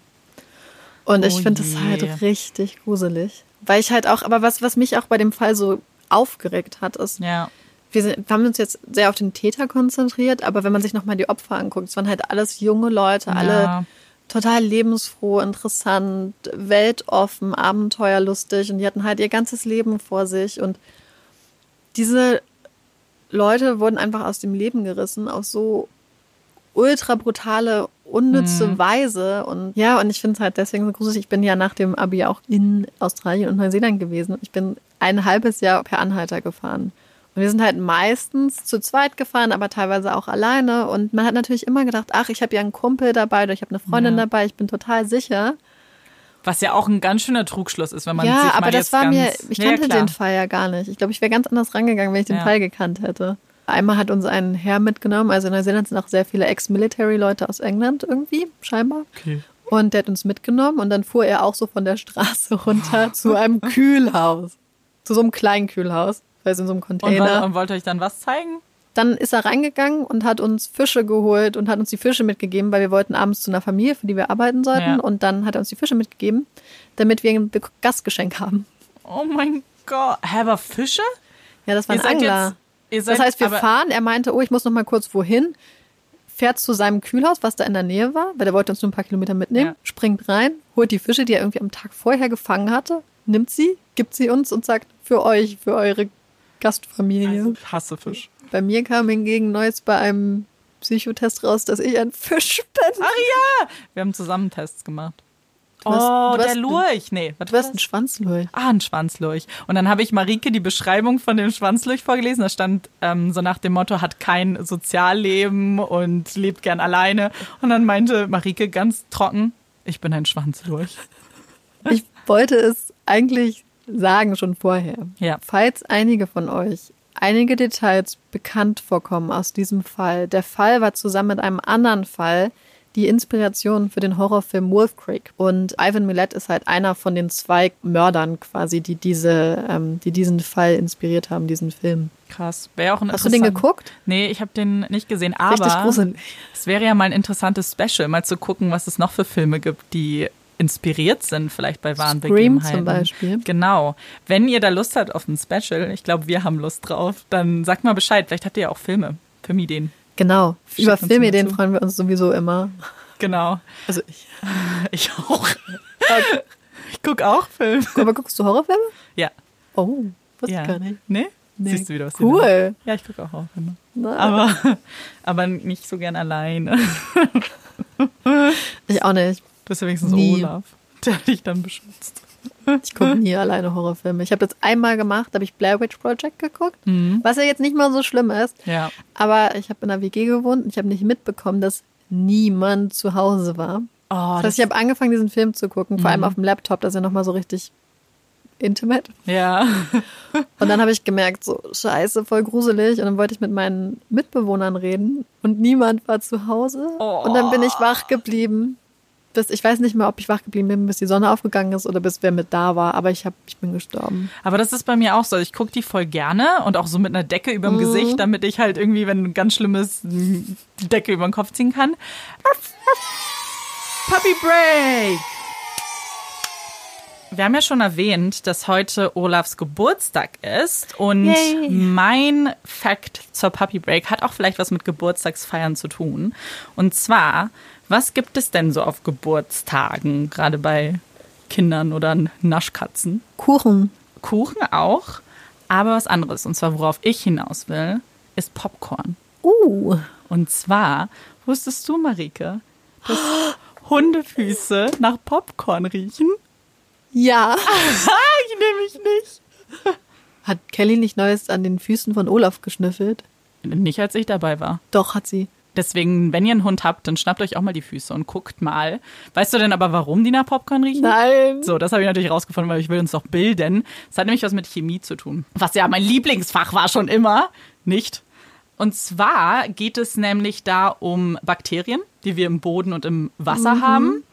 Und ich oh finde es halt richtig gruselig. Weil ich halt auch, aber was, was mich auch bei dem Fall so aufgeregt hat, ist, ja. wir, sind, wir haben uns jetzt sehr auf den Täter konzentriert, aber wenn man sich nochmal die Opfer anguckt, es waren halt alles junge Leute, alle ja. total lebensfroh, interessant, weltoffen, abenteuerlustig und die hatten halt ihr ganzes Leben vor sich und diese Leute wurden einfach aus dem Leben gerissen auf so ultra brutale, unnütze mhm. Weise. Und ja, und ich finde es halt deswegen so gruselig. Ich bin ja nach dem Abi auch in Australien und Neuseeland gewesen. Ich bin ein halbes Jahr per Anhalter gefahren. Und wir sind halt meistens zu zweit gefahren, aber teilweise auch alleine. Und man hat natürlich immer gedacht, ach, ich habe ja einen Kumpel dabei oder ich habe eine Freundin ja. dabei, ich bin total sicher. Was ja auch ein ganz schöner Trugschluss ist, wenn man ja, sich aber mal das war mir, ich kannte ja, den Fall ja gar nicht. Ich glaube, ich wäre ganz anders rangegangen, wenn ich den ja. Fall gekannt hätte. Einmal hat uns ein Herr mitgenommen, also in Neuseeland sind auch sehr viele Ex-Military-Leute aus England irgendwie, scheinbar. Okay. Und der hat uns mitgenommen und dann fuhr er auch so von der Straße runter zu einem Kühlhaus. Zu so einem kleinen Kühlhaus, weil in so einem Container. Und, und wollte euch dann was zeigen? Dann ist er reingegangen und hat uns Fische geholt und hat uns die Fische mitgegeben, weil wir wollten abends zu einer Familie, für die wir arbeiten sollten. Ja. Und dann hat er uns die Fische mitgegeben, damit wir ein Gastgeschenk haben. Oh mein Gott. Hä, aber Fische? Ja, das war ein Angler. Jetzt, das heißt, wir fahren. Er meinte, oh, ich muss noch mal kurz wohin. Fährt zu seinem Kühlhaus, was da in der Nähe war, weil der wollte uns nur ein paar Kilometer mitnehmen. Ja. Springt rein, holt die Fische, die er irgendwie am Tag vorher gefangen hatte, nimmt sie, gibt sie uns und sagt, für euch, für eure Gastfamilie. Also, ich hasse Fisch. Bei mir kam hingegen Neues bei einem Psychotest raus, dass ich ein Fisch bin. Ach ja, wir haben zusammen Tests gemacht. Du hast, oh, der Lurch. Nee, was du hast einen Schwanzlurch. Ah, ein Schwanzlurch. Und dann habe ich Marike die Beschreibung von dem Schwanzlurch vorgelesen. Da stand ähm, so nach dem Motto, hat kein Sozialleben und lebt gern alleine. Und dann meinte Marike ganz trocken, ich bin ein Schwanzlurch. Ich wollte es eigentlich sagen schon vorher. Ja. Falls einige von euch einige Details bekannt vorkommen aus diesem Fall. Der Fall war zusammen mit einem anderen Fall die Inspiration für den Horrorfilm Wolf Creek. Und Ivan Millet ist halt einer von den zwei Mördern quasi, die diese, ähm, die diesen Fall inspiriert haben, diesen Film. Krass. Wäre auch ein Hast du den geguckt? Nee, ich habe den nicht gesehen, aber es wäre ja mal ein interessantes Special, mal zu gucken, was es noch für Filme gibt, die inspiriert sind, vielleicht bei wahren Scream Begebenheiten. zum Beispiel. Genau. Wenn ihr da Lust habt auf ein Special, ich glaube, wir haben Lust drauf, dann sagt mal Bescheid. Vielleicht habt ihr ja auch Filme, Filmideen. Genau. Schickt Über Filmideen freuen wir uns sowieso immer. Genau. Also ich. Ich auch. Ich gucke auch Filme. Aber guckst du Horrorfilme? Ja. Oh, wusste ja. ich gar nicht. Nee? nee. Siehst du wieder was Cool. Ja, ich gucke auch Horrorfilme. Aber, aber nicht so gern alleine. Ich auch nicht. Du bist ja wenigstens nie. Olaf, der dich dann beschützt. Ich gucke nie alleine Horrorfilme. Ich habe das einmal gemacht, habe ich Blair Witch Project geguckt, mhm. was ja jetzt nicht mal so schlimm ist. Ja. Aber ich habe in einer WG gewohnt und ich habe nicht mitbekommen, dass niemand zu Hause war. Oh, das heißt, ich habe angefangen, diesen Film zu gucken, vor allem mhm. auf dem Laptop, das ist ja nochmal so richtig intimate. Ja. Und dann habe ich gemerkt, so scheiße, voll gruselig. Und dann wollte ich mit meinen Mitbewohnern reden und niemand war zu Hause. Oh. Und dann bin ich wach geblieben bis, ich weiß nicht mehr, ob ich wach geblieben bin, bis die Sonne aufgegangen ist oder bis wer mit da war, aber ich, hab, ich bin gestorben. Aber das ist bei mir auch so. Ich gucke die voll gerne und auch so mit einer Decke über dem mhm. Gesicht, damit ich halt irgendwie, wenn ganz schlimm ist, die Decke über den Kopf ziehen kann. Puppy Break! Wir haben ja schon erwähnt, dass heute Olafs Geburtstag ist und Yay. mein Fact zur Puppy Break hat auch vielleicht was mit Geburtstagsfeiern zu tun. Und zwar was gibt es denn so auf Geburtstagen, gerade bei Kindern oder Naschkatzen? Kuchen. Kuchen auch, aber was anderes. Und zwar, worauf ich hinaus will, ist Popcorn. Uh. Und zwar, wusstest du, Marike, dass Hundefüße nach Popcorn riechen? Ja. ich nehme mich nicht. Hat Kelly nicht Neues an den Füßen von Olaf geschnüffelt? Nicht, als ich dabei war. Doch, hat sie. Deswegen, wenn ihr einen Hund habt, dann schnappt euch auch mal die Füße und guckt mal. Weißt du denn aber, warum die nach Popcorn riechen? Nein. So, das habe ich natürlich rausgefunden, weil ich will uns doch bilden. Das hat nämlich was mit Chemie zu tun. Was ja mein Lieblingsfach war schon immer. Nicht? Und zwar geht es nämlich da um Bakterien, die wir im Boden und im Wasser mhm. haben.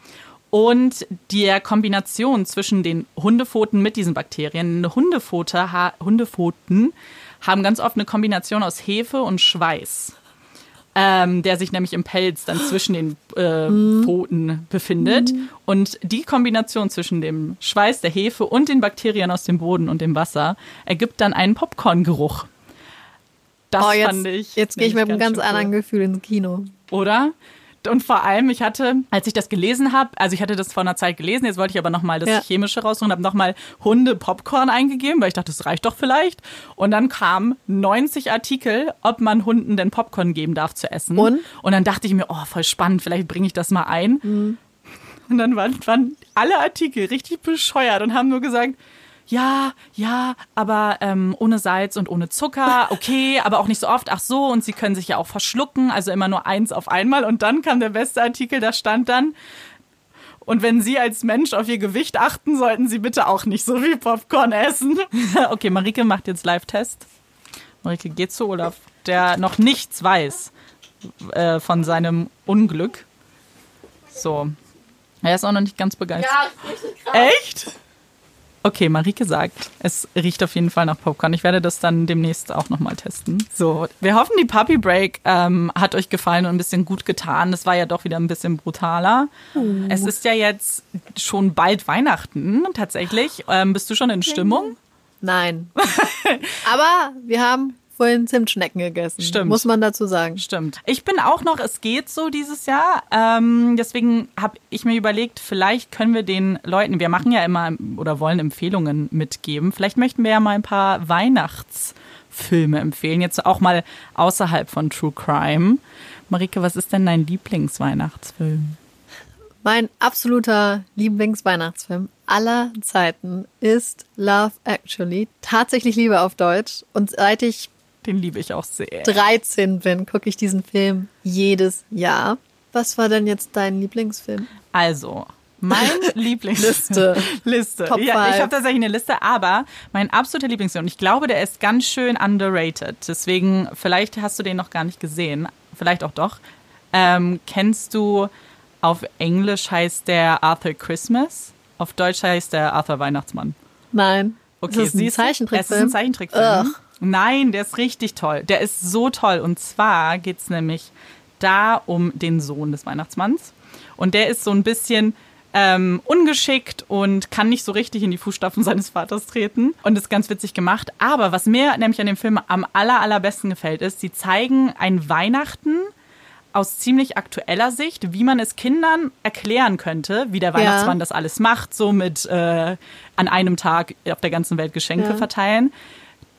Und der Kombination zwischen den Hundepfoten mit diesen Bakterien. Hundepfote, Hundepfoten haben ganz oft eine Kombination aus Hefe und Schweiß. Ähm, der sich nämlich im Pelz dann zwischen den äh, mhm. Pfoten befindet. Und die Kombination zwischen dem Schweiß der Hefe und den Bakterien aus dem Boden und dem Wasser ergibt dann einen Popcorn-Geruch. Das oh, jetzt, fand ich. Jetzt gehe ich mit einem ganz anderen Gefühl ins Kino. Oder? Und vor allem, ich hatte, als ich das gelesen habe, also ich hatte das vor einer Zeit gelesen, jetzt wollte ich aber nochmal das ja. Chemische raussuchen, habe nochmal Hunde Popcorn eingegeben, weil ich dachte, das reicht doch vielleicht. Und dann kamen 90 Artikel, ob man Hunden denn Popcorn geben darf zu essen. Und? Und dann dachte ich mir, oh, voll spannend, vielleicht bringe ich das mal ein. Mhm. Und dann waren, waren alle Artikel richtig bescheuert und haben nur gesagt, ja, ja, aber ähm, ohne Salz und ohne Zucker, okay, aber auch nicht so oft. Ach so, und sie können sich ja auch verschlucken, also immer nur eins auf einmal. Und dann kam der beste Artikel, da stand dann, und wenn Sie als Mensch auf Ihr Gewicht achten, sollten Sie bitte auch nicht so viel Popcorn essen. okay, Marike macht jetzt Live-Test. Marike geht zu Olaf, der noch nichts weiß äh, von seinem Unglück. So. Er ist auch noch nicht ganz begeistert. Ja, richtig krass. Echt? Okay, Marike sagt, es riecht auf jeden Fall nach Popcorn. Ich werde das dann demnächst auch nochmal testen. So, wir hoffen, die Puppy Break ähm, hat euch gefallen und ein bisschen gut getan. Das war ja doch wieder ein bisschen brutaler. Uh. Es ist ja jetzt schon bald Weihnachten, tatsächlich. Ähm, bist du schon in Stimmung? Nein. Aber wir haben vorhin Zimtschnecken gegessen. Stimmt. Muss man dazu sagen. Stimmt. Ich bin auch noch, es geht so dieses Jahr. Ähm, deswegen habe ich mir überlegt, vielleicht können wir den Leuten, wir machen ja immer oder wollen Empfehlungen mitgeben. Vielleicht möchten wir ja mal ein paar Weihnachtsfilme empfehlen. Jetzt auch mal außerhalb von True Crime. Marike, was ist denn dein Lieblingsweihnachtsfilm? Mein absoluter Lieblingsweihnachtsfilm aller Zeiten ist Love Actually. Tatsächlich Liebe auf Deutsch. Und seit ich den liebe ich auch sehr. 13 bin, gucke ich diesen Film jedes Jahr. Was war denn jetzt dein Lieblingsfilm? Also, mein Lieblingsliste. Liste. Top ja, ich habe tatsächlich eine Liste, aber mein absoluter Lieblingsfilm, und ich glaube, der ist ganz schön underrated. Deswegen, vielleicht hast du den noch gar nicht gesehen. Vielleicht auch doch. Ähm, kennst du, auf Englisch heißt der Arthur Christmas? Auf Deutsch heißt der Arthur Weihnachtsmann. Nein. Okay, es ist ein Zeichentrickfilm. Es ist ein Zeichentrickfilm. Ugh. Nein, der ist richtig toll. Der ist so toll. Und zwar geht es nämlich da um den Sohn des Weihnachtsmanns. Und der ist so ein bisschen ähm, ungeschickt und kann nicht so richtig in die Fußstapfen seines Vaters treten. Und ist ganz witzig gemacht. Aber was mir nämlich an dem Film am aller, allerbesten gefällt, ist, sie zeigen ein Weihnachten aus ziemlich aktueller Sicht, wie man es Kindern erklären könnte, wie der Weihnachtsmann ja. das alles macht, so mit äh, an einem Tag auf der ganzen Welt Geschenke ja. verteilen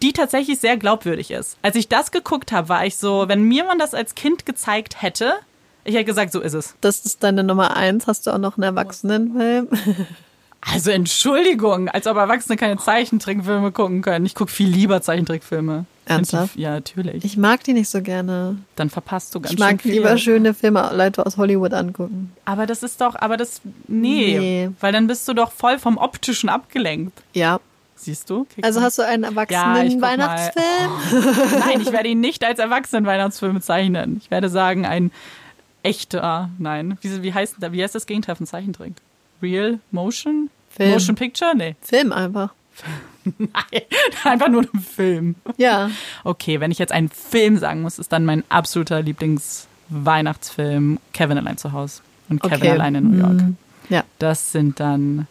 die tatsächlich sehr glaubwürdig ist. Als ich das geguckt habe, war ich so, wenn mir man das als Kind gezeigt hätte, ich hätte gesagt, so ist es. Das ist deine Nummer eins. Hast du auch noch einen Erwachsenenfilm? Also Entschuldigung, als ob Erwachsene keine Zeichentrickfilme gucken können. Ich gucke viel lieber Zeichentrickfilme. Ernsthaft? Ja, natürlich. Ich mag die nicht so gerne. Dann verpasst du ganz ich schön viel. Ich mag lieber schöne Filme, Leute aus Hollywood angucken. Aber das ist doch, aber das, nee, nee. Weil dann bist du doch voll vom Optischen abgelenkt. Ja, Siehst du? Krieg also hast du einen Erwachsenen-Weihnachtsfilm? Oh. Nein, ich werde ihn nicht als Erwachsenen-Weihnachtsfilm bezeichnen. Ich werde sagen, ein echter, nein. Wie, wie, heißt, wie heißt das Gegenteil von Zeichentrick? Real Motion? Film. Motion Picture? Nee. Film einfach. Nein, einfach nur ein Film. Ja. Okay, wenn ich jetzt einen Film sagen muss, ist dann mein absoluter Lieblingsweihnachtsfilm Kevin allein zu Hause und Kevin okay. allein in New York. Mhm. Ja. Das sind dann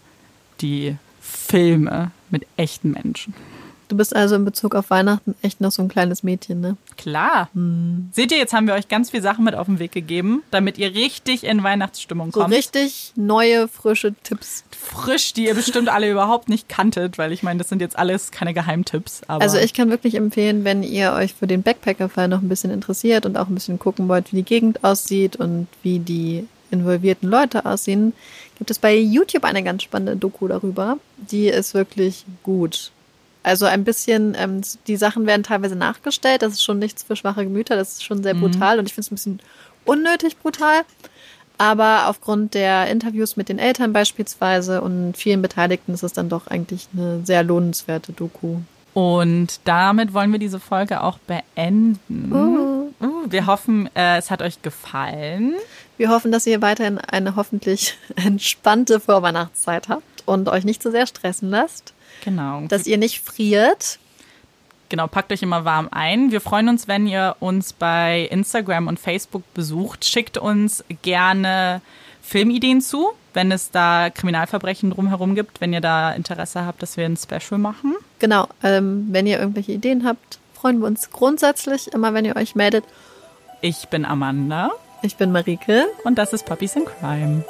die Filme mit echten Menschen. Du bist also in Bezug auf Weihnachten echt noch so ein kleines Mädchen, ne? Klar. Hm. Seht ihr, jetzt haben wir euch ganz viele Sachen mit auf den Weg gegeben, damit ihr richtig in Weihnachtsstimmung kommt. So richtig neue, frische Tipps. Frisch, die ihr bestimmt alle überhaupt nicht kanntet, weil ich meine, das sind jetzt alles keine Geheimtipps. also ich kann wirklich empfehlen, wenn ihr euch für den Backpacker-Fall noch ein bisschen interessiert und auch ein bisschen gucken wollt, wie die Gegend aussieht und wie die involvierten Leute aussehen, gibt es bei YouTube eine ganz spannende Doku darüber. Die ist wirklich gut. Also ein bisschen, ähm, die Sachen werden teilweise nachgestellt. Das ist schon nichts für schwache Gemüter. Das ist schon sehr mhm. brutal und ich finde es ein bisschen unnötig brutal. Aber aufgrund der Interviews mit den Eltern beispielsweise und vielen Beteiligten ist es dann doch eigentlich eine sehr lohnenswerte Doku. Und damit wollen wir diese Folge auch beenden. Uh. Uh, wir hoffen, äh, es hat euch gefallen. Wir hoffen, dass ihr weiterhin eine hoffentlich entspannte Vorweihnachtszeit habt und euch nicht zu so sehr stressen lasst. Genau. Dass ihr nicht friert. Genau, packt euch immer warm ein. Wir freuen uns, wenn ihr uns bei Instagram und Facebook besucht. Schickt uns gerne Filmideen zu, wenn es da Kriminalverbrechen drumherum gibt, wenn ihr da Interesse habt, dass wir ein Special machen. Genau, ähm, wenn ihr irgendwelche Ideen habt, freuen wir uns grundsätzlich immer, wenn ihr euch meldet. Ich bin Amanda. Ich bin Marike. Und das ist Puppies in Crime.